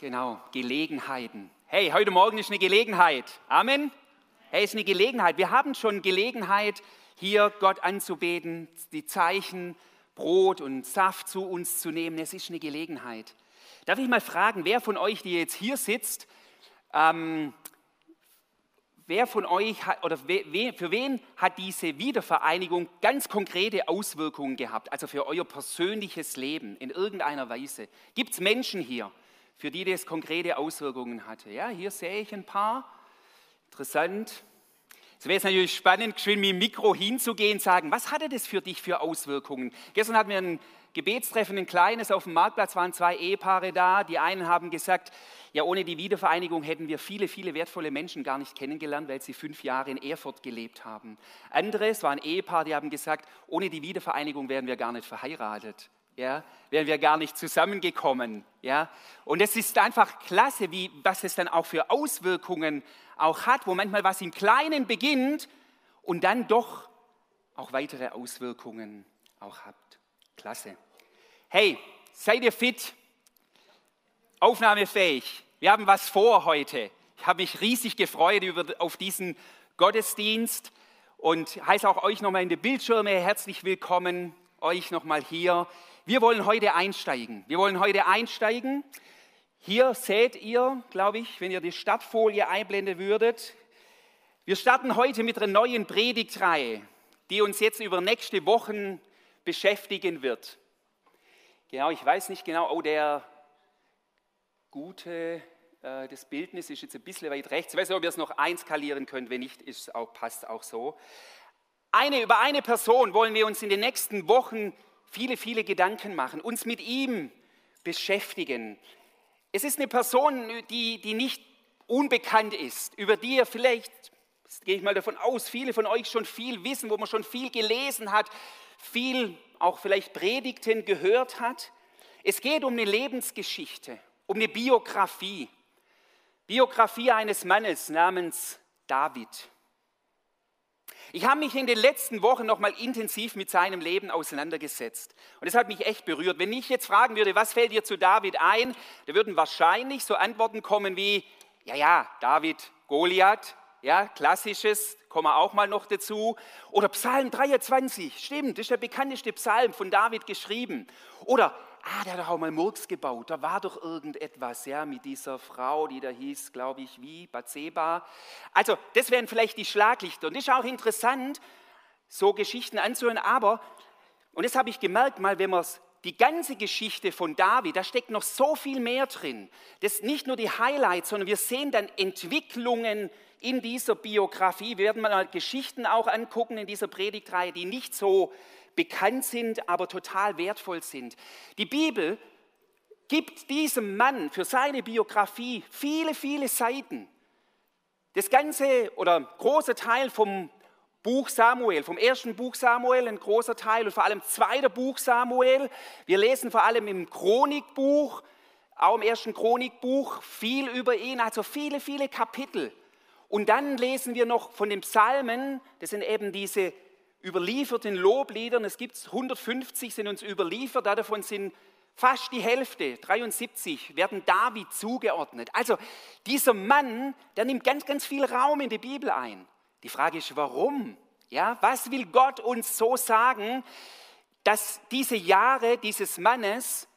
Genau, Gelegenheiten. Hey, heute Morgen ist eine Gelegenheit. Amen. Hey, ist eine Gelegenheit. Wir haben schon Gelegenheit, hier Gott anzubeten, die Zeichen, Brot und Saft zu uns zu nehmen. Es ist eine Gelegenheit. Darf ich mal fragen, wer von euch, die jetzt hier sitzt, ähm, wer von euch hat, oder we, für wen hat diese Wiedervereinigung ganz konkrete Auswirkungen gehabt, also für euer persönliches Leben in irgendeiner Weise? Gibt es Menschen hier, für die das konkrete Auswirkungen hatte. Ja, hier sehe ich ein paar. Interessant. Es wäre natürlich spannend, schön mit dem Mikro hinzugehen und sagen, was hatte das für dich für Auswirkungen? Gestern hatten wir ein Gebetstreffen, ein kleines, auf dem Marktplatz waren zwei Ehepaare da. Die einen haben gesagt, ja, ohne die Wiedervereinigung hätten wir viele, viele wertvolle Menschen gar nicht kennengelernt, weil sie fünf Jahre in Erfurt gelebt haben. Andere, es war ein Ehepaar, die haben gesagt, ohne die Wiedervereinigung wären wir gar nicht verheiratet ja, wären wir gar nicht zusammengekommen. Ja. Und es ist einfach klasse, wie, was es dann auch für Auswirkungen auch hat, wo manchmal was im Kleinen beginnt und dann doch auch weitere Auswirkungen auch hat. Klasse. Hey, seid ihr fit? Aufnahmefähig? Wir haben was vor heute. Ich habe mich riesig gefreut über, auf diesen Gottesdienst und heiße auch euch nochmal in die Bildschirme herzlich willkommen, euch nochmal hier. Wir wollen heute einsteigen. Wir wollen heute einsteigen. Hier seht ihr, glaube ich, wenn ihr die Startfolie einblenden würdet, wir starten heute mit einer neuen Predigtreihe, die uns jetzt über nächste Wochen beschäftigen wird. Genau, ich weiß nicht genau, oh, der gute, äh, das Bildnis ist jetzt ein bisschen weit rechts. Ich weiß nicht, ob ihr es noch einskalieren könnt, wenn nicht, ist auch, passt auch so. Eine, über eine Person wollen wir uns in den nächsten Wochen viele, viele Gedanken machen, uns mit ihm beschäftigen. Es ist eine Person, die, die nicht unbekannt ist, über die ihr vielleicht, gehe ich mal davon aus, viele von euch schon viel wissen, wo man schon viel gelesen hat, viel auch vielleicht Predigten gehört hat. Es geht um eine Lebensgeschichte, um eine Biografie. Biografie eines Mannes namens David. Ich habe mich in den letzten Wochen noch mal intensiv mit seinem Leben auseinandergesetzt. Und das hat mich echt berührt. Wenn ich jetzt fragen würde, was fällt dir zu David ein, da würden wahrscheinlich so Antworten kommen wie, ja, ja, David, Goliath, ja, klassisches, kommen wir auch mal noch dazu. Oder Psalm 23, stimmt, das ist der bekannteste Psalm von David geschrieben. Oder ah, der hat doch auch mal Murks gebaut, da war doch irgendetwas, ja, mit dieser Frau, die da hieß, glaube ich, wie, Batseba. Also, das wären vielleicht die Schlaglichter. Und das ist auch interessant, so Geschichten anzuhören, aber, und das habe ich gemerkt mal, wenn man die ganze Geschichte von David, da steckt noch so viel mehr drin. Das ist nicht nur die Highlights, sondern wir sehen dann Entwicklungen in dieser Biografie. Wir werden mal Geschichten auch angucken in dieser Predigtreihe, die nicht so bekannt sind, aber total wertvoll sind. Die Bibel gibt diesem Mann für seine Biografie viele, viele Seiten. Das ganze oder ein großer Teil vom Buch Samuel, vom ersten Buch Samuel, ein großer Teil und vor allem zweiter Buch Samuel. Wir lesen vor allem im Chronikbuch, auch im ersten Chronikbuch, viel über ihn, also viele, viele Kapitel. Und dann lesen wir noch von den Psalmen, das sind eben diese überlieferten Lobliedern, es gibt 150, sind uns überliefert, davon sind fast die Hälfte, 73, werden David zugeordnet. Also dieser Mann, der nimmt ganz, ganz viel Raum in die Bibel ein. Die Frage ist, warum? Ja, was will Gott uns so sagen, dass diese Jahre dieses Mannes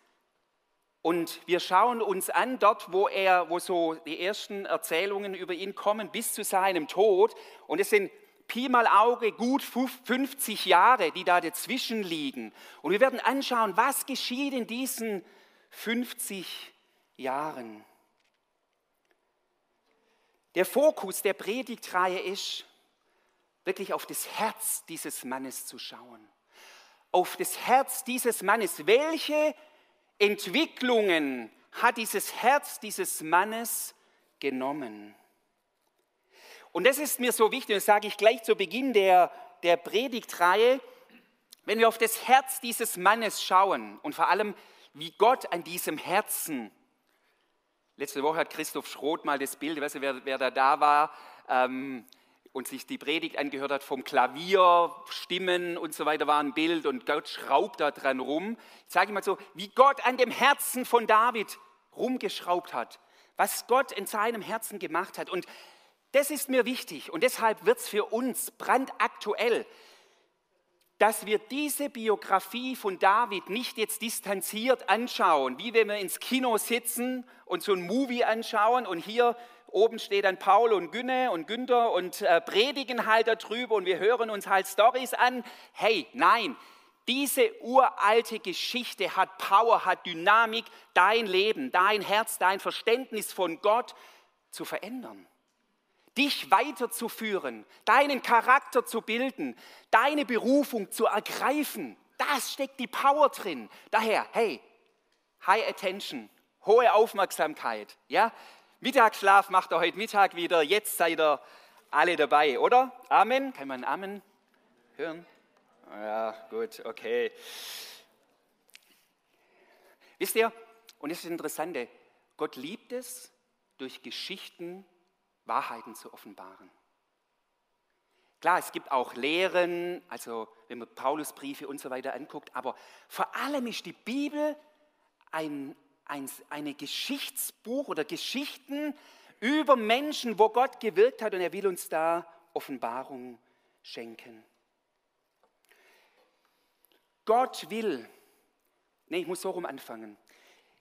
und wir schauen uns an, dort, wo er, wo so die ersten Erzählungen über ihn kommen, bis zu seinem Tod. Und es sind Pi mal Auge gut 50 Jahre, die da dazwischen liegen. Und wir werden anschauen, was geschieht in diesen 50 Jahren. Der Fokus der Predigtreihe ist, wirklich auf das Herz dieses Mannes zu schauen. Auf das Herz dieses Mannes. Welche Entwicklungen hat dieses Herz dieses Mannes genommen? Und das ist mir so wichtig, das sage ich gleich zu Beginn der, der Predigtreihe, wenn wir auf das Herz dieses Mannes schauen und vor allem, wie Gott an diesem Herzen, letzte Woche hat Christoph Schroth mal das Bild, ich weiß nicht, wer, wer da da war, ähm, und sich die Predigt angehört hat vom Klavier, Stimmen und so weiter war ein Bild und Gott schraubt da dran rum. Ich sage mal so, wie Gott an dem Herzen von David rumgeschraubt hat, was Gott in seinem Herzen gemacht hat. Und das ist mir wichtig und deshalb wird es für uns brandaktuell, dass wir diese Biografie von David nicht jetzt distanziert anschauen, wie wenn wir ins Kino sitzen und so ein Movie anschauen und hier oben steht dann Paul und Günne und Günther und äh, predigen halt darüber und wir hören uns halt Stories an. Hey, nein, diese uralte Geschichte hat Power, hat Dynamik, dein Leben, dein Herz, dein Verständnis von Gott zu verändern. Dich weiterzuführen, deinen Charakter zu bilden, deine Berufung zu ergreifen. Das steckt die Power drin. Daher, hey, High Attention, hohe Aufmerksamkeit. Ja? Mittagsschlaf macht er heute Mittag wieder. Jetzt seid ihr alle dabei, oder? Amen. Kann man Amen hören? Ja, gut, okay. Wisst ihr, und das ist das Interessante, Gott liebt es, durch Geschichten Wahrheiten zu offenbaren. Klar, es gibt auch Lehren, also wenn man Paulusbriefe und so weiter anguckt, aber vor allem ist die Bibel ein, ein eine Geschichtsbuch oder Geschichten über Menschen, wo Gott gewirkt hat und er will uns da Offenbarung schenken. Gott will, nee, ich muss so rum anfangen.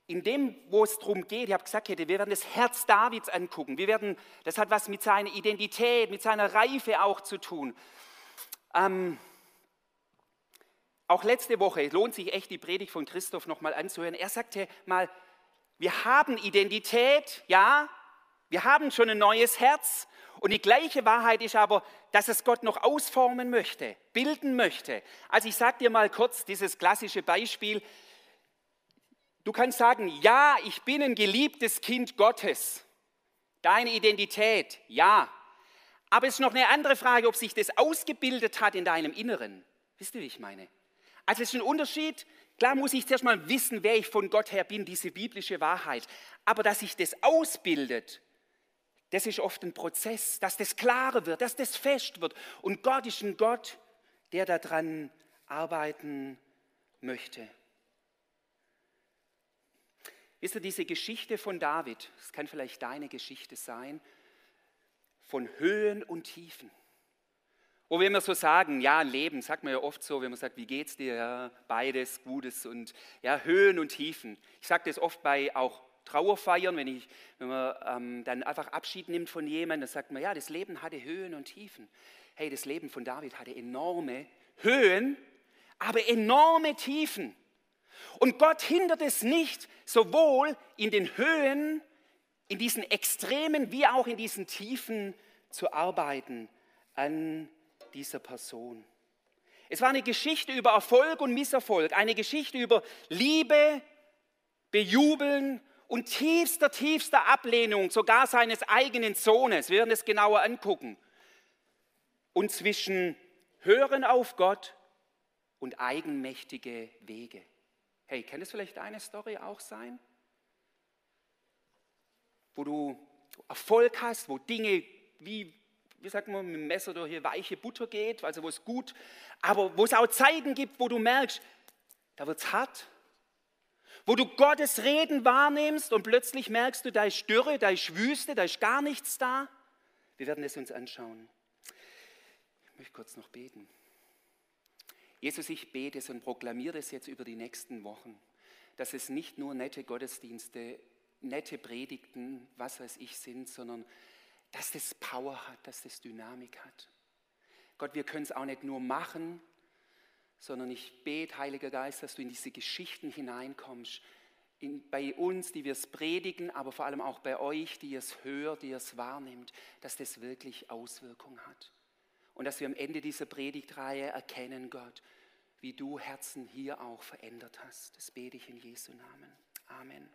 In dem, wo es darum geht, ich habe gesagt, wir werden das Herz Davids angucken. Wir werden, das hat was mit seiner Identität, mit seiner Reife auch zu tun. Ähm, auch letzte Woche lohnt sich echt die Predigt von Christoph nochmal anzuhören. Er sagte mal, wir haben Identität, ja, wir haben schon ein neues Herz, und die gleiche Wahrheit ist aber, dass es Gott noch ausformen möchte, bilden möchte. Also ich sage dir mal kurz dieses klassische Beispiel. Du kannst sagen, ja, ich bin ein geliebtes Kind Gottes. Deine Identität, ja. Aber es ist noch eine andere Frage, ob sich das ausgebildet hat in deinem Inneren. Wisst ihr, wie ich meine? Also es ist ein Unterschied. Klar muss ich zuerst mal wissen, wer ich von Gott her bin, diese biblische Wahrheit. Aber dass sich das ausbildet, das ist oft ein Prozess, dass das klarer wird, dass das fest wird. Und Gott ist ein Gott, der daran arbeiten möchte. Wisst ihr, diese Geschichte von David, das kann vielleicht deine Geschichte sein, von Höhen und Tiefen. Wo wir immer so sagen, ja, Leben, sagt man ja oft so, wenn man sagt, wie geht's dir? Ja, beides, Gutes und ja, Höhen und Tiefen. Ich sage das oft bei auch Trauerfeiern, wenn, ich, wenn man ähm, dann einfach Abschied nimmt von jemandem, dann sagt man, ja, das Leben hatte Höhen und Tiefen. Hey, das Leben von David hatte enorme Höhen, aber enorme Tiefen. Und Gott hindert es nicht, sowohl in den Höhen, in diesen Extremen, wie auch in diesen Tiefen zu arbeiten an dieser Person. Es war eine Geschichte über Erfolg und Misserfolg, eine Geschichte über Liebe, Bejubeln und tiefster, tiefster Ablehnung sogar seines eigenen Sohnes. Wir werden es genauer angucken. Und zwischen Hören auf Gott und eigenmächtige Wege. Hey, kann das vielleicht eine Story auch sein? Wo du Erfolg hast, wo Dinge wie, wie sagt man, mit dem Messer durch hier weiche Butter geht, also wo es gut, aber wo es auch Zeiten gibt, wo du merkst, da wird es hart, wo du Gottes Reden wahrnimmst und plötzlich merkst du, da ist Dürre, da ist Wüste, da ist gar nichts da. Wir werden es uns anschauen. Ich möchte kurz noch beten. Jesus, ich bete es und proklamiere es jetzt über die nächsten Wochen, dass es nicht nur nette Gottesdienste, nette Predigten, was weiß ich sind, sondern dass das Power hat, dass das Dynamik hat. Gott, wir können es auch nicht nur machen, sondern ich bete, Heiliger Geist, dass du in diese Geschichten hineinkommst, in, bei uns, die wir es predigen, aber vor allem auch bei euch, die es hört, die es wahrnimmt, dass das wirklich Auswirkungen hat. Und dass wir am Ende dieser Predigtreihe erkennen, Gott, wie du Herzen hier auch verändert hast. Das bete ich in Jesu Namen. Amen.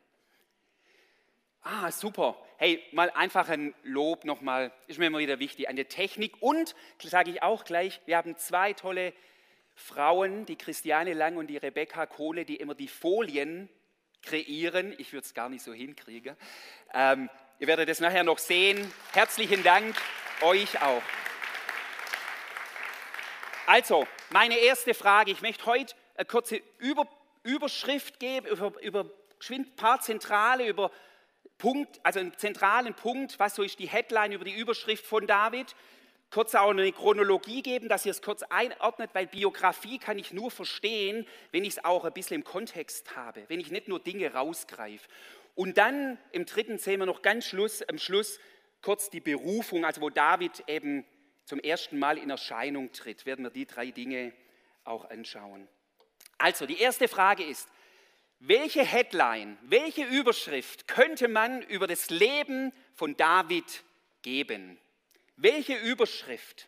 Ah, super. Hey, mal einfach ein Lob nochmal, ist mir immer wieder wichtig, an der Technik. Und, sage ich auch gleich, wir haben zwei tolle Frauen, die Christiane Lang und die Rebecca Kohle, die immer die Folien kreieren. Ich würde es gar nicht so hinkriegen. Ähm, ihr werdet es nachher noch sehen. Herzlichen Dank euch auch. Also, meine erste Frage. Ich möchte heute eine kurze Über Überschrift geben, über, über ein paar Zentrale über Punkt, also einen zentralen Punkt, was so ist die Headline über die Überschrift von David. Kurz auch eine Chronologie geben, dass ihr es kurz einordnet, weil Biografie kann ich nur verstehen, wenn ich es auch ein bisschen im Kontext habe, wenn ich nicht nur Dinge rausgreife. Und dann im dritten sehen wir noch ganz Schluss, am Schluss kurz die Berufung, also wo David eben zum ersten Mal in Erscheinung tritt, werden wir die drei Dinge auch anschauen. Also die erste Frage ist, welche Headline, welche Überschrift könnte man über das Leben von David geben? Welche Überschrift?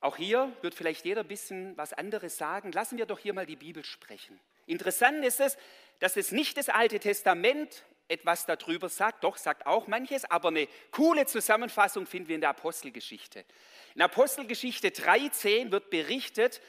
Auch hier wird vielleicht jeder ein bisschen was anderes sagen. Lassen wir doch hier mal die Bibel sprechen. Interessant ist es, dass es nicht das Alte Testament etwas darüber sagt, doch sagt auch manches, aber eine coole Zusammenfassung finden wir in der Apostelgeschichte. In Apostelgeschichte 13 wird berichtet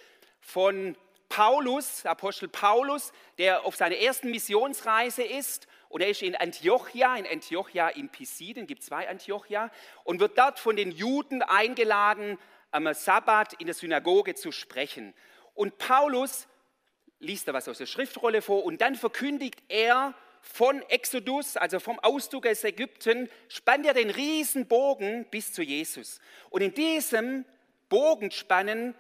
von Paulus, Apostel Paulus, der auf seiner ersten Missionsreise ist und er ist in Antiochia, in Antiochia in Pisiden, gibt zwei Antiochia, und wird dort von den Juden eingeladen, am Sabbat in der Synagoge zu sprechen. Und Paulus liest da was aus der Schriftrolle vor und dann verkündigt er von Exodus, also vom Auszug aus Ägypten, spannt er den riesen Bogen bis zu Jesus. Und in diesem Bogenspannen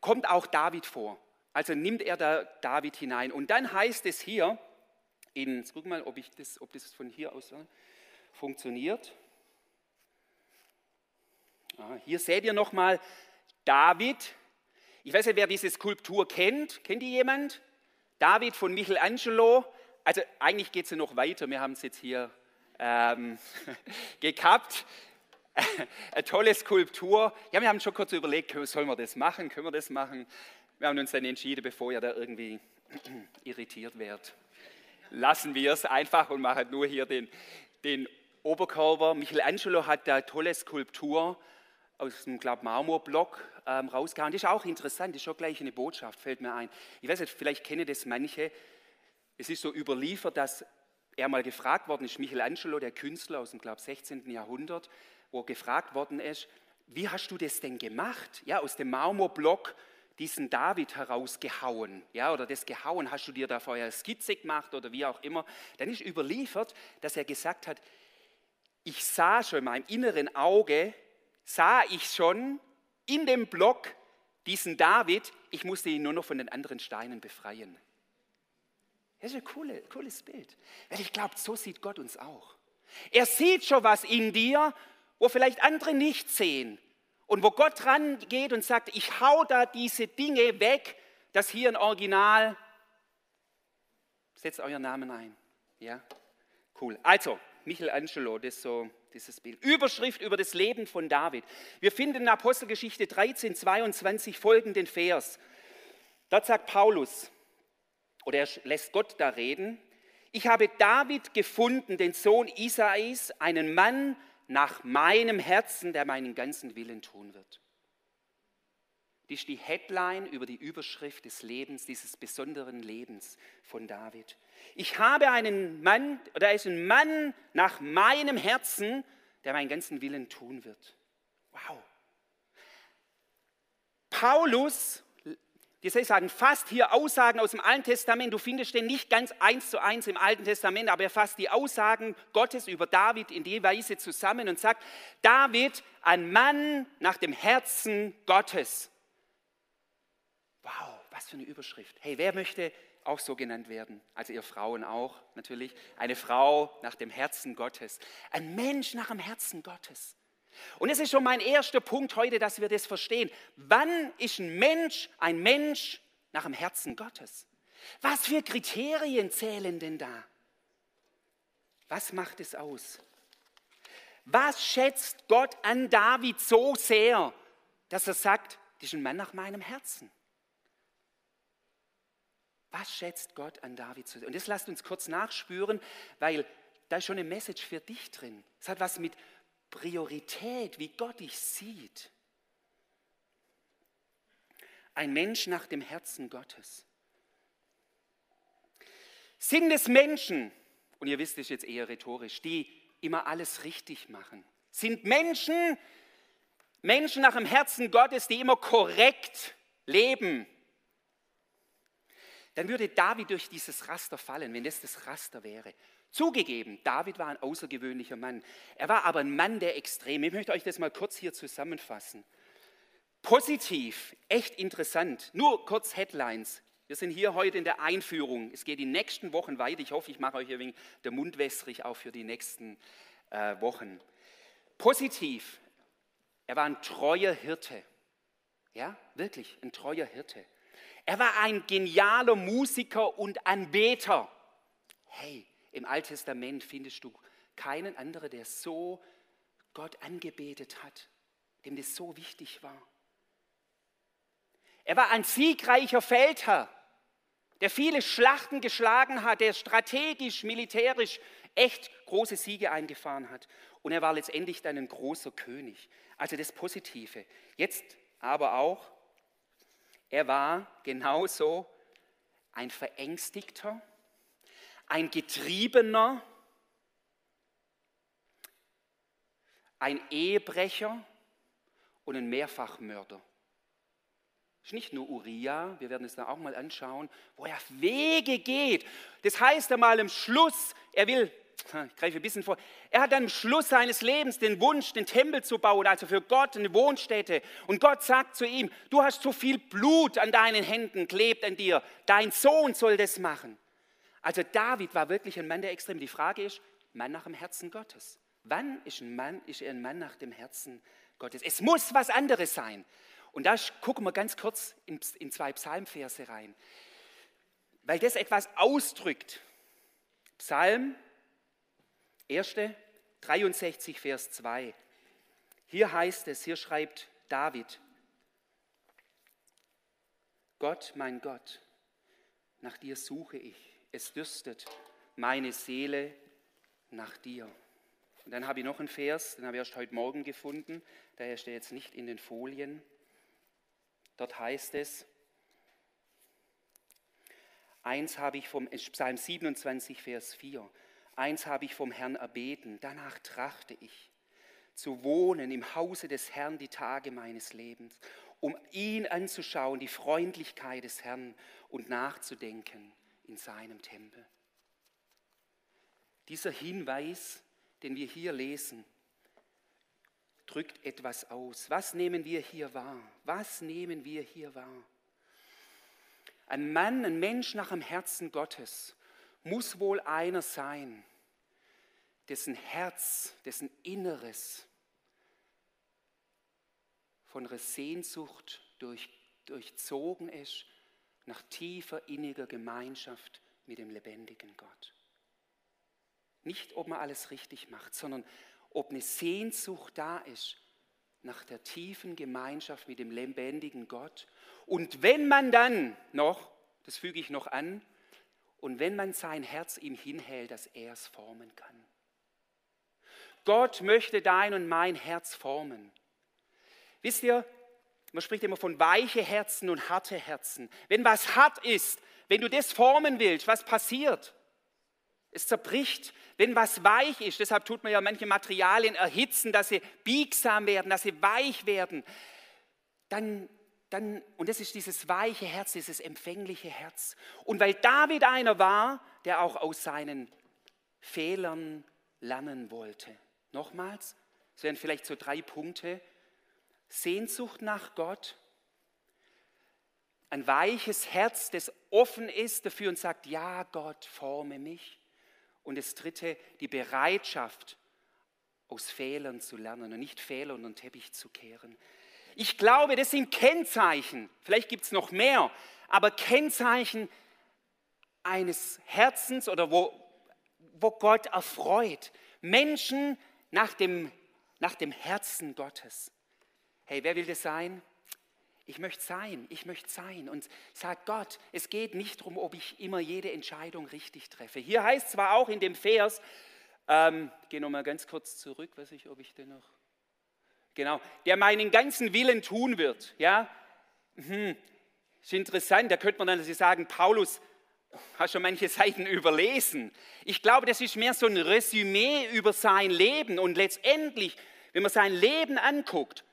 kommt auch David vor. Also nimmt er da David hinein. Und dann heißt es hier, in, jetzt guck mal, ob, ich das, ob das von hier aus funktioniert. Ah, hier seht ihr nochmal David. Ich weiß nicht, wer diese Skulptur kennt. Kennt die jemand? David von Michelangelo also eigentlich geht es ja noch weiter. Wir haben es jetzt hier ähm, gekappt. Eine tolle Skulptur. Ja, wir haben schon kurz überlegt, sollen wir das machen? Können wir das machen? Wir haben uns dann entschieden, bevor ihr da irgendwie irritiert werdet. Lassen wir es einfach und machen nur hier den, den Oberkörper. Michelangelo hat da tolle Skulptur aus dem, glaube Marmorblock ähm, rausgehauen. Das ist auch interessant, das ist schon gleich eine Botschaft, fällt mir ein. Ich weiß nicht, vielleicht kennen das manche. Es ist so überliefert, dass er mal gefragt worden ist, Michelangelo, der Künstler aus dem, glaube 16. Jahrhundert, wo gefragt worden ist, wie hast du das denn gemacht? Ja, aus dem Marmorblock diesen David herausgehauen, ja, oder das gehauen, hast du dir da vorher Skizze gemacht oder wie auch immer. Dann ist überliefert, dass er gesagt hat, ich sah schon in meinem inneren Auge, sah ich schon in dem Block diesen David, ich musste ihn nur noch von den anderen Steinen befreien. Das ist ein coole, cooles Bild. Weil ich glaube, so sieht Gott uns auch. Er sieht schon was in dir, wo vielleicht andere nicht sehen. Und wo Gott dran geht und sagt, ich hau da diese Dinge weg, das hier ein Original. Setzt euren Namen ein. Ja, cool. Also, Michelangelo, das ist so dieses Bild. Überschrift über das Leben von David. Wir finden in Apostelgeschichte 13, 22 folgenden Vers. Dort sagt Paulus, oder er lässt Gott da reden. Ich habe David gefunden, den Sohn Isais, einen Mann nach meinem Herzen, der meinen ganzen Willen tun wird. Das ist die Headline über die Überschrift des Lebens, dieses besonderen Lebens von David. Ich habe einen Mann, oder er ist ein Mann nach meinem Herzen, der meinen ganzen Willen tun wird. Wow. Paulus heißt, sagen fast hier Aussagen aus dem Alten Testament. Du findest den nicht ganz eins zu eins im Alten Testament, aber er fasst die Aussagen Gottes über David in die Weise zusammen und sagt, David, ein Mann nach dem Herzen Gottes. Wow, was für eine Überschrift. Hey, wer möchte auch so genannt werden? Also ihr Frauen auch natürlich. Eine Frau nach dem Herzen Gottes. Ein Mensch nach dem Herzen Gottes. Und es ist schon mein erster Punkt heute, dass wir das verstehen. Wann ist ein Mensch ein Mensch nach dem Herzen Gottes? Was für Kriterien zählen denn da? Was macht es aus? Was schätzt Gott an David so sehr, dass er sagt, das ist ein Mann nach meinem Herzen? Was schätzt Gott an David so sehr? Und das lasst uns kurz nachspüren, weil da ist schon eine Message für dich drin. Es hat was mit Priorität, wie Gott dich sieht. Ein Mensch nach dem Herzen Gottes. Sind es Menschen, und ihr wisst es jetzt eher rhetorisch, die immer alles richtig machen? Sind Menschen, Menschen nach dem Herzen Gottes, die immer korrekt leben? dann würde David durch dieses Raster fallen, wenn das das Raster wäre. Zugegeben, David war ein außergewöhnlicher Mann. Er war aber ein Mann der Extreme. Ich möchte euch das mal kurz hier zusammenfassen. Positiv, echt interessant. Nur kurz Headlines. Wir sind hier heute in der Einführung. Es geht die nächsten Wochen weiter. Ich hoffe, ich mache euch ein wenig der Mund wässrig auch für die nächsten äh, Wochen. Positiv, er war ein treuer Hirte. Ja, wirklich, ein treuer Hirte. Er war ein genialer Musiker und Anbeter. Hey, im Alten Testament findest du keinen anderen, der so Gott angebetet hat, dem das so wichtig war. Er war ein siegreicher Feldherr, der viele Schlachten geschlagen hat, der strategisch, militärisch echt große Siege eingefahren hat. Und er war letztendlich dann ein großer König. Also das Positive. Jetzt aber auch, er war genauso ein Verängstigter, ein Getriebener, ein Ehebrecher und ein Mehrfachmörder. Ist nicht nur Uriah, wir werden es dann auch mal anschauen, wo er Wege geht. Das heißt einmal im Schluss, er will ich greife ein bisschen vor, er hat am Schluss seines Lebens den Wunsch, den Tempel zu bauen, also für Gott eine Wohnstätte. Und Gott sagt zu ihm, du hast zu viel Blut an deinen Händen, klebt an dir, dein Sohn soll das machen. Also David war wirklich ein Mann der Extrem. Die Frage ist, Mann nach dem Herzen Gottes. Wann ist, ein Mann, ist ein Mann nach dem Herzen Gottes? Es muss was anderes sein. Und da gucken wir ganz kurz in, in zwei Psalmverse rein, weil das etwas ausdrückt. Psalm 1. 63, Vers 2. Hier heißt es, hier schreibt David, Gott, mein Gott, nach dir suche ich. Es dürstet meine Seele nach dir. Und dann habe ich noch einen Vers, den habe ich erst heute Morgen gefunden, daher steht jetzt nicht in den Folien. Dort heißt es, eins habe ich vom Psalm 27, Vers 4. Eins habe ich vom Herrn erbeten, danach trachte ich, zu wohnen im Hause des Herrn die Tage meines Lebens, um ihn anzuschauen, die Freundlichkeit des Herrn und nachzudenken in seinem Tempel. Dieser Hinweis, den wir hier lesen, drückt etwas aus. Was nehmen wir hier wahr? Was nehmen wir hier wahr? Ein Mann, ein Mensch nach dem Herzen Gottes muss wohl einer sein, dessen Herz, dessen Inneres von Sehnsucht durch, durchzogen ist nach tiefer inniger Gemeinschaft mit dem lebendigen Gott. Nicht, ob man alles richtig macht, sondern ob eine Sehnsucht da ist nach der tiefen Gemeinschaft mit dem lebendigen Gott. Und wenn man dann noch, das füge ich noch an, und wenn man sein Herz ihm hinhält, dass er es formen kann. Gott möchte dein und mein Herz formen. Wisst ihr, man spricht immer von weiche Herzen und harte Herzen. Wenn was hart ist, wenn du das formen willst, was passiert? Es zerbricht. Wenn was weich ist, deshalb tut man ja manche Materialien erhitzen, dass sie biegsam werden, dass sie weich werden, dann dann, und das ist dieses weiche Herz, dieses empfängliche Herz. Und weil David einer war, der auch aus seinen Fehlern lernen wollte. Nochmals, es wären vielleicht so drei Punkte. Sehnsucht nach Gott, ein weiches Herz, das offen ist dafür und sagt, ja Gott, forme mich. Und das dritte, die Bereitschaft, aus Fehlern zu lernen und nicht Fehler unter den Teppich zu kehren. Ich glaube, das sind Kennzeichen, vielleicht gibt es noch mehr, aber Kennzeichen eines Herzens oder wo, wo Gott erfreut. Menschen nach dem, nach dem Herzen Gottes. Hey, wer will das sein? Ich möchte sein, ich möchte sein. Und sag Gott, es geht nicht darum, ob ich immer jede Entscheidung richtig treffe. Hier heißt zwar auch in dem Vers, ähm, gehe nochmal ganz kurz zurück, weiß ich, ob ich den noch Genau, der meinen ganzen Willen tun wird. Ja, hm. ist interessant. Da könnte man dann sagen, Paulus, hast schon manche Seiten überlesen. Ich glaube, das ist mehr so ein Resümee über sein Leben. Und letztendlich, wenn man sein Leben anguckt,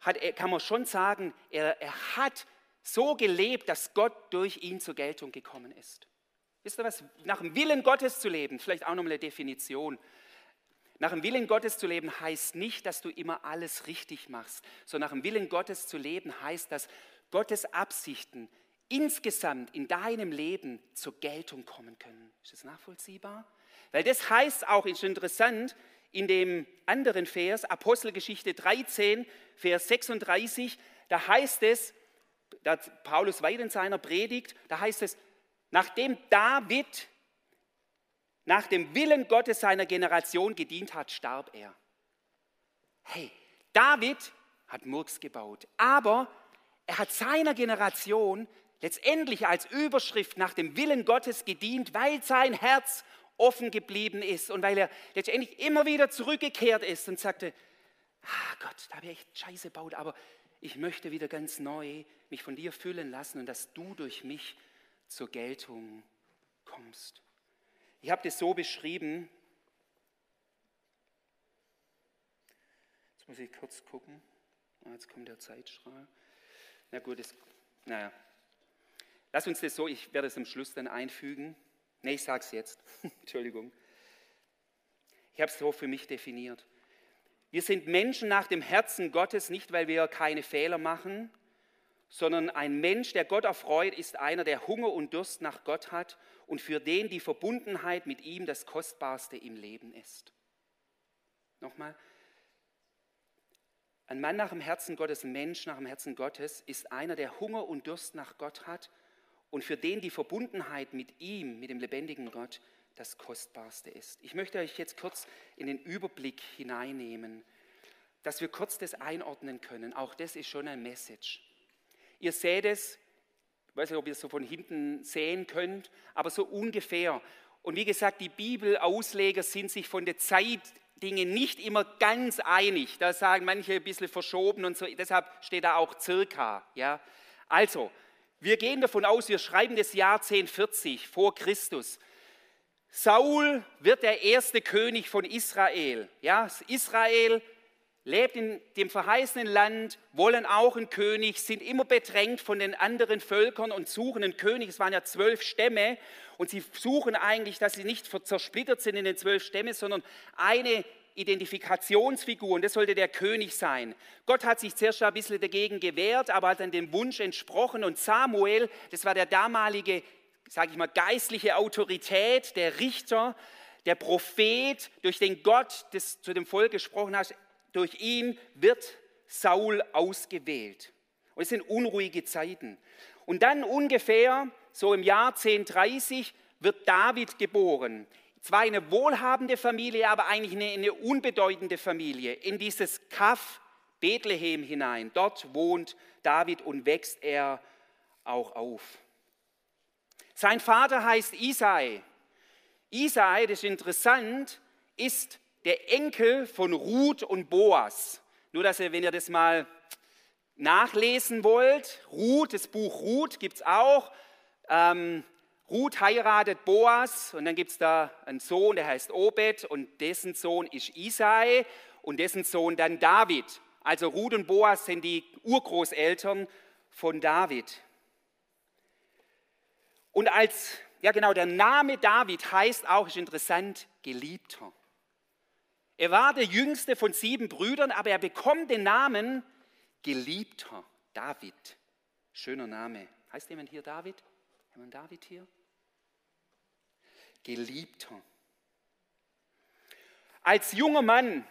hat, kann man schon sagen, er, er hat so gelebt, dass Gott durch ihn zur Geltung gekommen ist. Wisst ihr was? Nach dem Willen Gottes zu leben, vielleicht auch nochmal eine Definition. Nach dem Willen Gottes zu leben heißt nicht, dass du immer alles richtig machst, sondern nach dem Willen Gottes zu leben heißt, dass Gottes Absichten insgesamt in deinem Leben zur Geltung kommen können. Ist das nachvollziehbar? Weil das heißt auch, ist interessant, in dem anderen Vers, Apostelgeschichte 13, Vers 36, da heißt es, da Paulus weiter in seiner Predigt, da heißt es, nachdem David nach dem Willen Gottes seiner Generation gedient hat, starb er. Hey, David hat Murks gebaut, aber er hat seiner Generation letztendlich als Überschrift nach dem Willen Gottes gedient, weil sein Herz offen geblieben ist und weil er letztendlich immer wieder zurückgekehrt ist und sagte, ah Gott, da habe ich echt Scheiße gebaut, aber ich möchte wieder ganz neu mich von dir füllen lassen und dass du durch mich zur Geltung kommst. Ich habe das so beschrieben. Jetzt muss ich kurz gucken. Ah, jetzt kommt der Zeitstrahl. Na gut, das, naja. Lass uns das so, ich werde es am Schluss dann einfügen. Ne, ich sage es jetzt. Entschuldigung. Ich habe es so für mich definiert. Wir sind Menschen nach dem Herzen Gottes, nicht weil wir keine Fehler machen, sondern ein Mensch, der Gott erfreut, ist einer, der Hunger und Durst nach Gott hat und für den die Verbundenheit mit ihm das Kostbarste im Leben ist. Nochmal, ein Mann nach dem Herzen Gottes, ein Mensch nach dem Herzen Gottes ist einer, der Hunger und Durst nach Gott hat und für den die Verbundenheit mit ihm, mit dem lebendigen Gott, das Kostbarste ist. Ich möchte euch jetzt kurz in den Überblick hineinnehmen, dass wir kurz das einordnen können. Auch das ist schon ein Message. Ihr seht es, ich weiß nicht, ob ihr es so von hinten sehen könnt, aber so ungefähr. Und wie gesagt, die Bibelausleger sind sich von der Zeitdinge nicht immer ganz einig. Da sagen manche ein bisschen verschoben und so. Deshalb steht da auch circa. Ja? Also, wir gehen davon aus, wir schreiben das Jahr 1040 vor Christus. Saul wird der erste König von Israel. Ja, Israel lebt in dem verheißenen Land, wollen auch einen König, sind immer bedrängt von den anderen Völkern und suchen einen König. Es waren ja zwölf Stämme und sie suchen eigentlich, dass sie nicht zersplittert sind in den zwölf Stämmen, sondern eine Identifikationsfigur und das sollte der König sein. Gott hat sich zuerst ein bisschen dagegen gewehrt, aber hat dann dem Wunsch entsprochen und Samuel, das war der damalige, sage ich mal, geistliche Autorität, der Richter, der Prophet, durch den Gott das zu dem Volk gesprochen hat, durch ihn wird Saul ausgewählt. Und es sind unruhige Zeiten. Und dann ungefähr, so im Jahr 1030, wird David geboren. Zwar eine wohlhabende Familie, aber eigentlich eine, eine unbedeutende Familie. In dieses Kaff Bethlehem hinein. Dort wohnt David und wächst er auch auf. Sein Vater heißt Isai. Isai, das ist interessant, ist der Enkel von Ruth und Boas. Nur, dass ihr, wenn ihr das mal nachlesen wollt, Ruth, das Buch Ruth gibt es auch. Ähm, Ruth heiratet Boas und dann gibt es da einen Sohn, der heißt Obed und dessen Sohn ist Isai und dessen Sohn dann David. Also Ruth und Boas sind die Urgroßeltern von David. Und als, ja genau, der Name David heißt auch, ist interessant, Geliebter. Er war der jüngste von sieben Brüdern, aber er bekommt den Namen Geliebter David. Schöner Name. Heißt jemand hier David? Jemand David hier? Geliebter. Als junger Mann,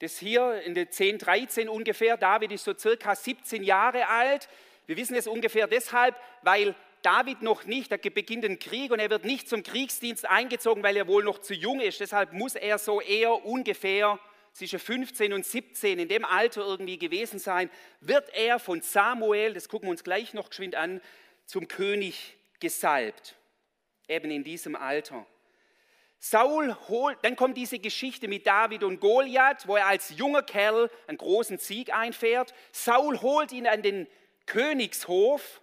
das hier in der 10, 13 ungefähr, David ist so circa 17 Jahre alt. Wir wissen es ungefähr deshalb, weil David noch nicht, da beginnt ein Krieg und er wird nicht zum Kriegsdienst eingezogen, weil er wohl noch zu jung ist. Deshalb muss er so eher ungefähr zwischen 15 und 17 in dem Alter irgendwie gewesen sein, wird er von Samuel, das gucken wir uns gleich noch geschwind an, zum König gesalbt. Eben in diesem Alter. Saul holt, dann kommt diese Geschichte mit David und Goliath, wo er als junger Kerl einen großen Sieg einfährt. Saul holt ihn an den Königshof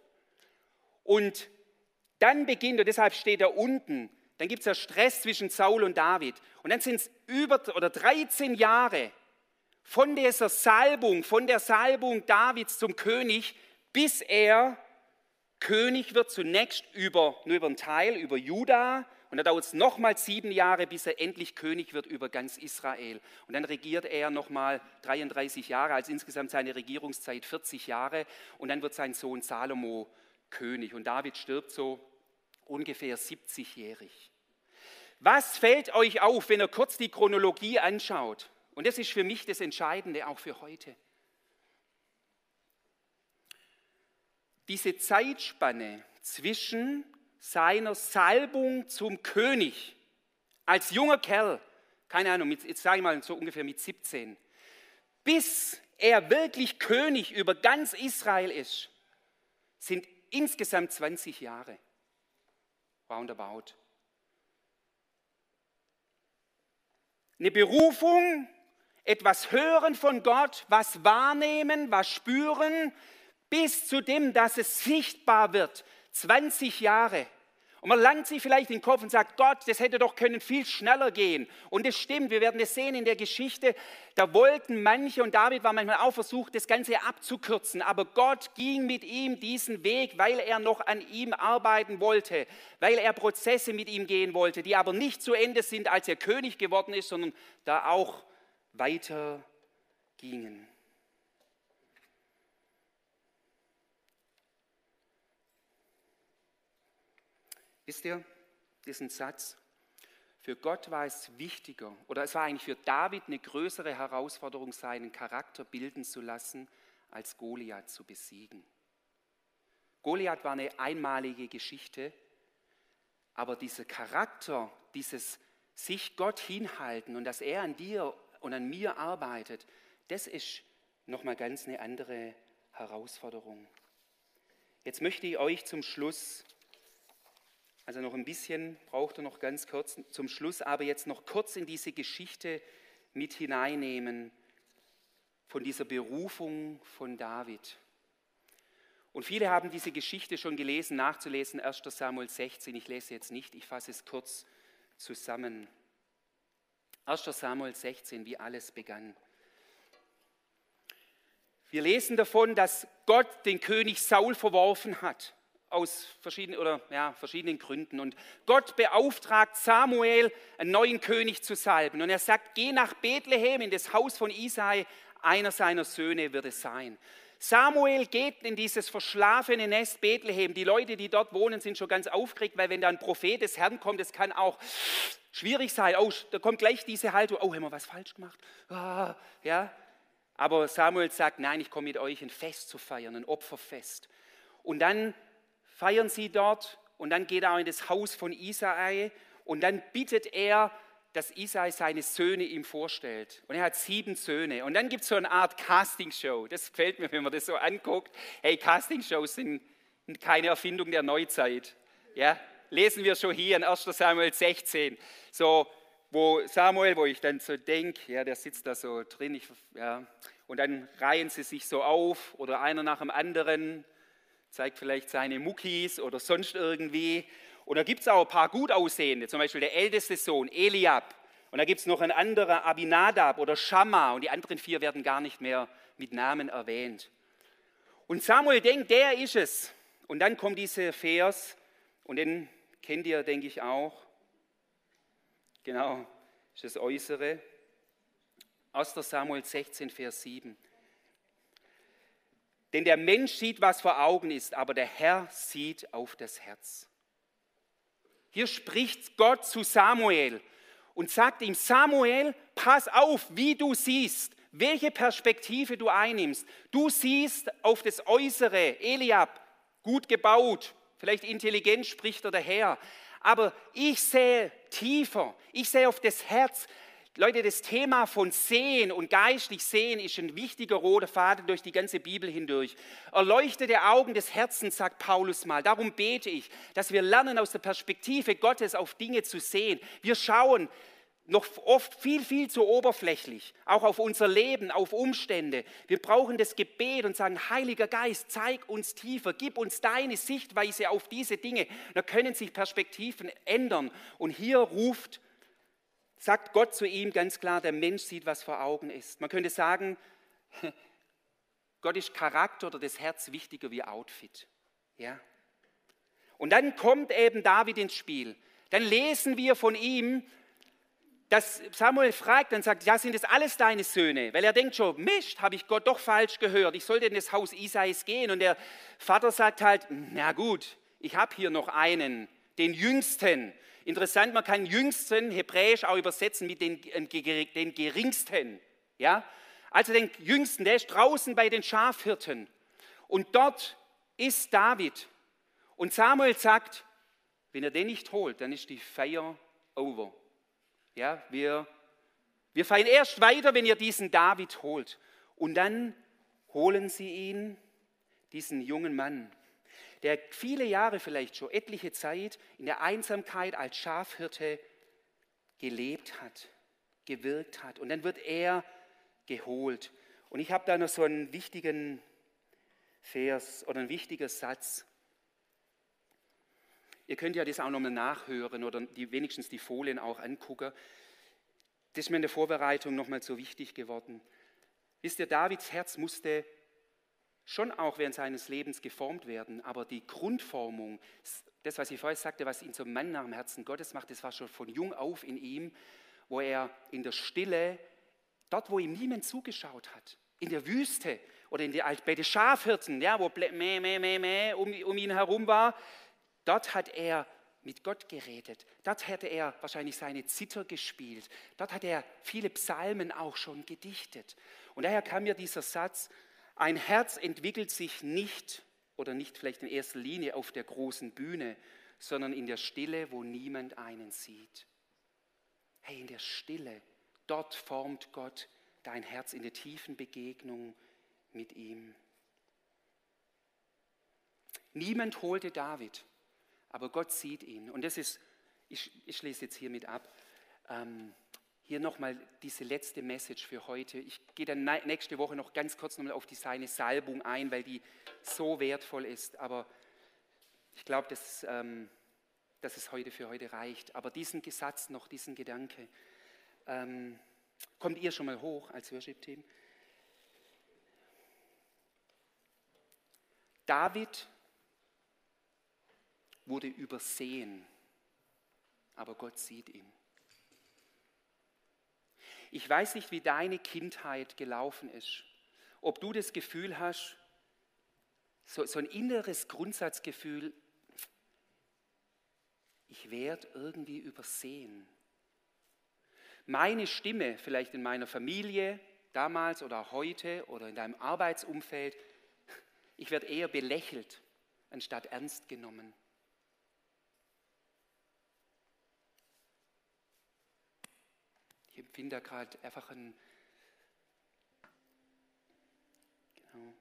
und dann beginnt, und deshalb steht er unten, dann gibt es ja Stress zwischen Saul und David. Und dann sind es über oder 13 Jahre von dieser Salbung, von der Salbung Davids zum König, bis er König wird, zunächst über, nur über einen Teil, über Juda. Und dann dauert es nochmal sieben Jahre, bis er endlich König wird über ganz Israel. Und dann regiert er nochmal 33 Jahre, also insgesamt seine Regierungszeit 40 Jahre. Und dann wird sein Sohn Salomo König. Und David stirbt so ungefähr 70-jährig. Was fällt euch auf, wenn ihr kurz die Chronologie anschaut? Und das ist für mich das Entscheidende, auch für heute. Diese Zeitspanne zwischen seiner Salbung zum König als junger Kerl, keine Ahnung, jetzt sage ich mal so ungefähr mit 17, bis er wirklich König über ganz Israel ist, sind insgesamt 20 Jahre. Roundabout. Eine Berufung, etwas hören von Gott, was wahrnehmen, was spüren, bis zu dem, dass es sichtbar wird. 20 Jahre. Und man langt sich vielleicht in den Kopf und sagt, Gott, das hätte doch können viel schneller gehen. Und es stimmt, wir werden es sehen in der Geschichte, da wollten manche, und David war manchmal auch versucht, das Ganze abzukürzen, aber Gott ging mit ihm diesen Weg, weil er noch an ihm arbeiten wollte, weil er Prozesse mit ihm gehen wollte, die aber nicht zu Ende sind, als er König geworden ist, sondern da auch weiter gingen. Wisst ihr, diesen Satz? Für Gott war es wichtiger, oder es war eigentlich für David eine größere Herausforderung, seinen Charakter bilden zu lassen, als Goliath zu besiegen. Goliath war eine einmalige Geschichte, aber dieser Charakter, dieses sich Gott hinhalten und dass er an dir und an mir arbeitet, das ist nochmal ganz eine andere Herausforderung. Jetzt möchte ich euch zum Schluss also noch ein bisschen braucht er noch ganz kurz zum Schluss, aber jetzt noch kurz in diese Geschichte mit hineinnehmen von dieser Berufung von David. Und viele haben diese Geschichte schon gelesen, nachzulesen, 1 Samuel 16. Ich lese jetzt nicht, ich fasse es kurz zusammen. 1 Samuel 16, wie alles begann. Wir lesen davon, dass Gott den König Saul verworfen hat aus verschiedenen, oder, ja, verschiedenen Gründen. Und Gott beauftragt Samuel, einen neuen König zu salben. Und er sagt, geh nach Bethlehem in das Haus von Isai, einer seiner Söhne wird es sein. Samuel geht in dieses verschlafene Nest Bethlehem. Die Leute, die dort wohnen, sind schon ganz aufgeregt, weil wenn da ein Prophet des Herrn kommt, das kann auch schwierig sein. Oh, da kommt gleich diese Haltung, oh, haben wir was falsch gemacht? Ah, ja. Aber Samuel sagt, nein, ich komme mit euch ein Fest zu feiern, ein Opferfest. Und dann feiern sie dort und dann geht er in das Haus von Isai und dann bittet er, dass Isai seine Söhne ihm vorstellt. Und er hat sieben Söhne. Und dann gibt es so eine Art Castingshow. Das gefällt mir, wenn man das so anguckt. Hey, Castingshows sind keine Erfindung der Neuzeit. Ja, lesen wir schon hier in 1 Samuel 16. So, wo Samuel, wo ich dann so denke, ja, der sitzt da so drin, ich, ja, und dann reihen sie sich so auf oder einer nach dem anderen zeigt vielleicht seine Muckis oder sonst irgendwie. Und da gibt es auch ein paar gut aussehende, zum Beispiel der älteste Sohn Eliab. Und da gibt es noch ein anderer Abinadab oder Shamma und die anderen vier werden gar nicht mehr mit Namen erwähnt. Und Samuel denkt, der ist es. Und dann kommt dieser Vers und den kennt ihr, denke ich, auch. Genau, ist das Äußere. 1. Samuel 16, Vers 7. Denn der Mensch sieht, was vor Augen ist, aber der Herr sieht auf das Herz. Hier spricht Gott zu Samuel und sagt ihm, Samuel, pass auf, wie du siehst, welche Perspektive du einnimmst. Du siehst auf das Äußere, Eliab, gut gebaut, vielleicht intelligent spricht er daher. Aber ich sehe tiefer, ich sehe auf das Herz, Leute, das Thema von Sehen und geistlich Sehen ist ein wichtiger roter Faden durch die ganze Bibel hindurch. Erleuchtete Augen des Herzens, sagt Paulus mal. Darum bete ich, dass wir lernen, aus der Perspektive Gottes auf Dinge zu sehen. Wir schauen noch oft viel, viel zu oberflächlich, auch auf unser Leben, auf Umstände. Wir brauchen das Gebet und sagen, Heiliger Geist, zeig uns tiefer, gib uns deine Sichtweise auf diese Dinge. Da können sich Perspektiven ändern. Und hier ruft sagt Gott zu ihm ganz klar, der Mensch sieht, was vor Augen ist. Man könnte sagen, Gott ist Charakter oder das Herz wichtiger wie Outfit. Ja? Und dann kommt eben David ins Spiel. Dann lesen wir von ihm, dass Samuel fragt, dann sagt, ja, sind das alles deine Söhne? Weil er denkt schon, Mist, habe ich Gott doch falsch gehört, ich sollte in das Haus Isais gehen. Und der Vater sagt halt, na gut, ich habe hier noch einen, den Jüngsten. Interessant, man kann Jüngsten hebräisch auch übersetzen mit den, äh, den Geringsten. Ja? Also den Jüngsten, der ist draußen bei den Schafhirten. Und dort ist David. Und Samuel sagt, wenn er den nicht holt, dann ist die Feier over. Ja, wir, wir feiern erst weiter, wenn ihr diesen David holt. Und dann holen sie ihn, diesen jungen Mann, der viele Jahre, vielleicht schon etliche Zeit, in der Einsamkeit als Schafhirte gelebt hat, gewirkt hat. Und dann wird er geholt. Und ich habe da noch so einen wichtigen Vers oder einen wichtigen Satz. Ihr könnt ja das auch nochmal nachhören oder die, wenigstens die Folien auch angucken. Das ist mir in der Vorbereitung nochmal so wichtig geworden. Wisst ihr, Davids Herz musste schon auch während seines Lebens geformt werden, aber die Grundformung, das, was ich vorher sagte, was ihn zum Mann nach dem Herzen Gottes macht, das war schon von jung auf in ihm, wo er in der Stille, dort, wo ihm niemand zugeschaut hat, in der Wüste oder in der, bei den Schafhirten, ja, wo meh, meh, meh, meh, um, um ihn herum war, Dort hat er mit Gott geredet. Dort hatte er wahrscheinlich seine Zither gespielt. Dort hat er viele Psalmen auch schon gedichtet. Und daher kam mir dieser Satz, ein Herz entwickelt sich nicht oder nicht vielleicht in erster Linie auf der großen Bühne, sondern in der Stille, wo niemand einen sieht. Hey, in der Stille, dort formt Gott dein Herz in der tiefen Begegnung mit ihm. Niemand holte David aber Gott sieht ihn. Und das ist, ich, ich schließe jetzt hiermit ab, ähm, hier nochmal diese letzte Message für heute. Ich gehe dann nächste Woche noch ganz kurz nochmal auf die seine Salbung ein, weil die so wertvoll ist. Aber ich glaube, dass, ähm, dass es heute für heute reicht. Aber diesen Gesatz noch, diesen Gedanke, ähm, kommt ihr schon mal hoch als Worship-Team? David wurde übersehen, aber Gott sieht ihn. Ich weiß nicht, wie deine Kindheit gelaufen ist, ob du das Gefühl hast, so, so ein inneres Grundsatzgefühl, ich werde irgendwie übersehen. Meine Stimme, vielleicht in meiner Familie damals oder heute oder in deinem Arbeitsumfeld, ich werde eher belächelt anstatt ernst genommen. Empfinde da gerade einfach ein. Genau.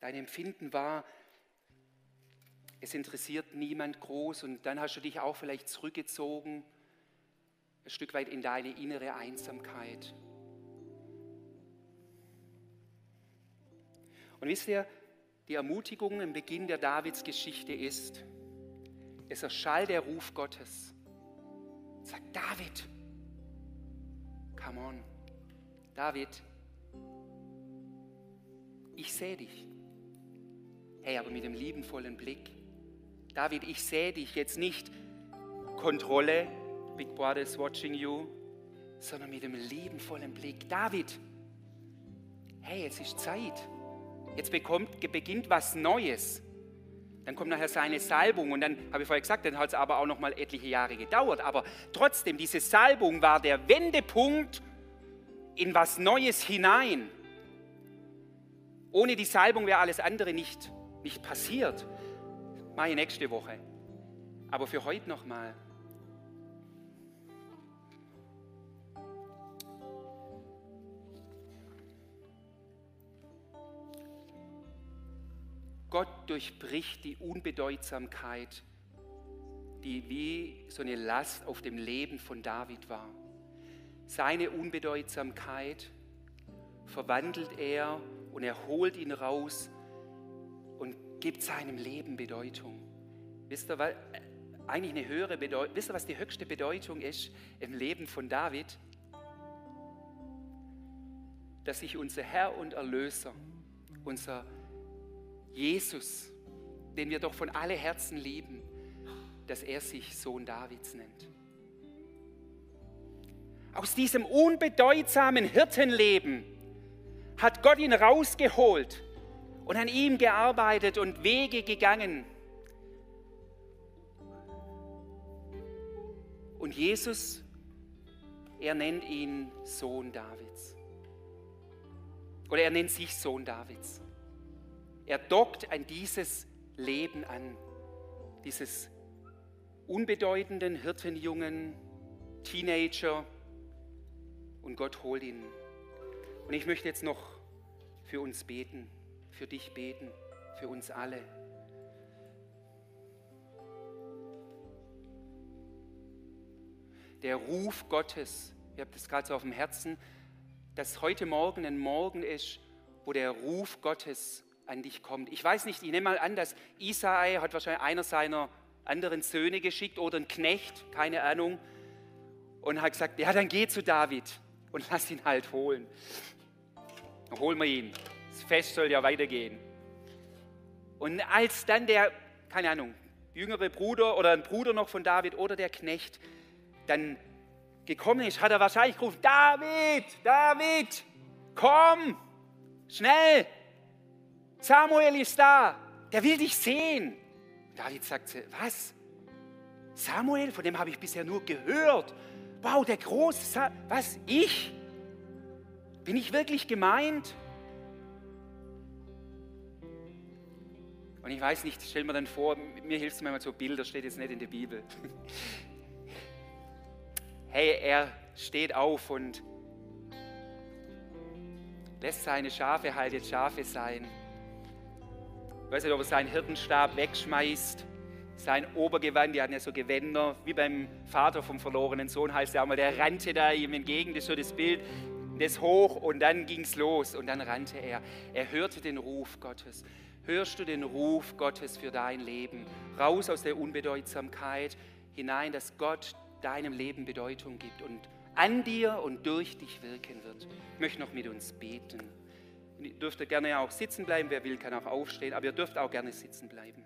Dein Empfinden war, es interessiert niemand groß und dann hast du dich auch vielleicht zurückgezogen, ein Stück weit in deine innere Einsamkeit. Und wisst ihr, die Ermutigung im Beginn der Davids Geschichte ist, es erschallt der Ruf Gottes. Sagt David, come on, David, ich sehe dich. Hey, aber mit dem liebenvollen Blick. David, ich sehe dich jetzt nicht Kontrolle, Big Brother is watching you, sondern mit dem liebenvollen Blick. David, hey, es ist Zeit. Jetzt bekommt, beginnt was Neues. Dann kommt nachher seine Salbung und dann habe ich vorher gesagt, dann hat es aber auch noch mal etliche Jahre gedauert. Aber trotzdem, diese Salbung war der Wendepunkt in was Neues hinein. Ohne die Salbung wäre alles andere nicht, nicht passiert. Mache ich nächste Woche. Aber für heute noch mal. Gott durchbricht die Unbedeutsamkeit, die wie so eine Last auf dem Leben von David war. Seine Unbedeutsamkeit verwandelt er und er holt ihn raus und gibt seinem Leben Bedeutung. Wisst ihr, weil eigentlich eine höhere Bedeutung. Wisst ihr, was die höchste Bedeutung ist im Leben von David? Dass sich unser Herr und Erlöser, unser Jesus, den wir doch von alle Herzen lieben, dass er sich Sohn Davids nennt. Aus diesem unbedeutsamen Hirtenleben hat Gott ihn rausgeholt und an ihm gearbeitet und Wege gegangen. Und Jesus, er nennt ihn Sohn Davids. Oder er nennt sich Sohn Davids. Er dockt an dieses Leben an, dieses unbedeutenden Hirtenjungen, Teenager, und Gott holt ihn. Und ich möchte jetzt noch für uns beten, für dich beten, für uns alle. Der Ruf Gottes, ihr habt es gerade so auf dem Herzen, dass heute Morgen ein Morgen ist, wo der Ruf Gottes an dich kommt. Ich weiß nicht, ich nehme mal an, dass Isai hat wahrscheinlich einer seiner anderen Söhne geschickt oder ein Knecht, keine Ahnung, und hat gesagt, ja, dann geh zu David und lass ihn halt holen. Dann holen wir ihn. Das Fest soll ja weitergehen. Und als dann der, keine Ahnung, jüngere Bruder oder ein Bruder noch von David oder der Knecht dann gekommen ist, hat er wahrscheinlich gerufen, David, David, komm, schnell, Samuel ist da, der will dich sehen. David sagt, was? Samuel, von dem habe ich bisher nur gehört wow, der große, was, ich? Bin ich wirklich gemeint? Und ich weiß nicht, stell mir dann vor, mir hilft es manchmal so Bilder, steht jetzt nicht in der Bibel. hey, er steht auf und lässt seine Schafe halt jetzt Schafe sein. Ich weiß nicht, ob er seinen Hirtenstab wegschmeißt sein Obergewand, die hatten ja so Gewänder, wie beim Vater vom verlorenen Sohn heißt er auch mal, der rannte da ihm entgegen, das ist so das Bild, das hoch und dann ging es los und dann rannte er. Er hörte den Ruf Gottes. Hörst du den Ruf Gottes für dein Leben? Raus aus der Unbedeutsamkeit hinein, dass Gott deinem Leben Bedeutung gibt und an dir und durch dich wirken wird. Ich möchte noch mit uns beten. Ihr dürft gerne auch sitzen bleiben, wer will, kann auch aufstehen, aber ihr dürft auch gerne sitzen bleiben.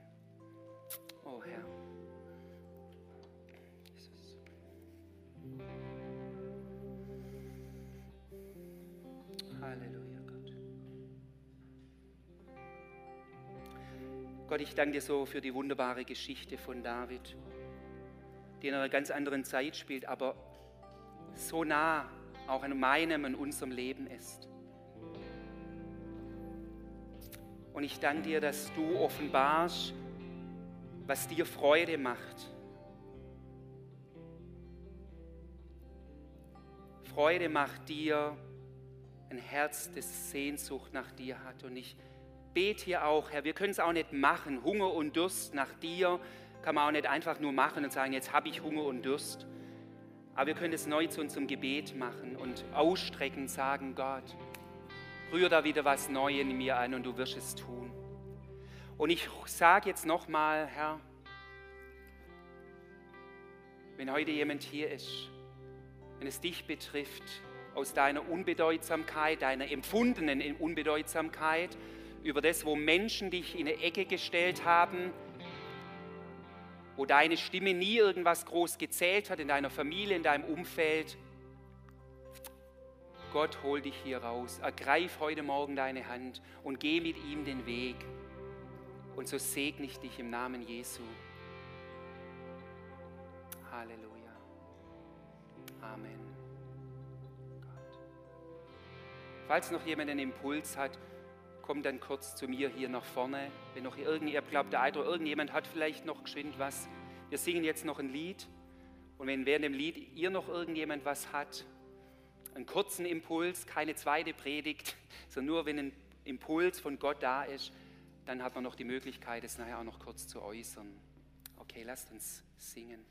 Halleluja, Gott. Gott, ich danke dir so für die wunderbare Geschichte von David, die in einer ganz anderen Zeit spielt, aber so nah auch an meinem und unserem Leben ist. Und ich danke dir, dass du offenbarst, was dir Freude macht. Freude macht dir, ein Herz, das Sehnsucht nach dir hat. Und ich bete hier auch, Herr, wir können es auch nicht machen. Hunger und Durst nach dir kann man auch nicht einfach nur machen und sagen, jetzt habe ich Hunger und Durst. Aber wir können es neu zu unserem Gebet machen und ausstrecken, sagen, Gott, rühr da wieder was Neues in mir ein und du wirst es tun. Und ich sage jetzt nochmal, Herr, wenn heute jemand hier ist, wenn es dich betrifft, aus deiner Unbedeutsamkeit, deiner empfundenen Unbedeutsamkeit, über das, wo Menschen dich in eine Ecke gestellt haben, wo deine Stimme nie irgendwas groß gezählt hat in deiner Familie, in deinem Umfeld. Gott, hol dich hier raus. Ergreif heute Morgen deine Hand und geh mit ihm den Weg. Und so segne ich dich im Namen Jesu. Halleluja. Amen. Falls noch jemand einen Impuls hat, kommt dann kurz zu mir hier nach vorne. Wenn noch irgendjemand glaubt, der Eidro, irgendjemand hat vielleicht noch geschwind was. Wir singen jetzt noch ein Lied. Und wenn während dem Lied ihr noch irgendjemand was hat, einen kurzen Impuls, keine zweite Predigt, sondern nur wenn ein Impuls von Gott da ist, dann hat man noch die Möglichkeit, es nachher auch noch kurz zu äußern. Okay, lasst uns singen.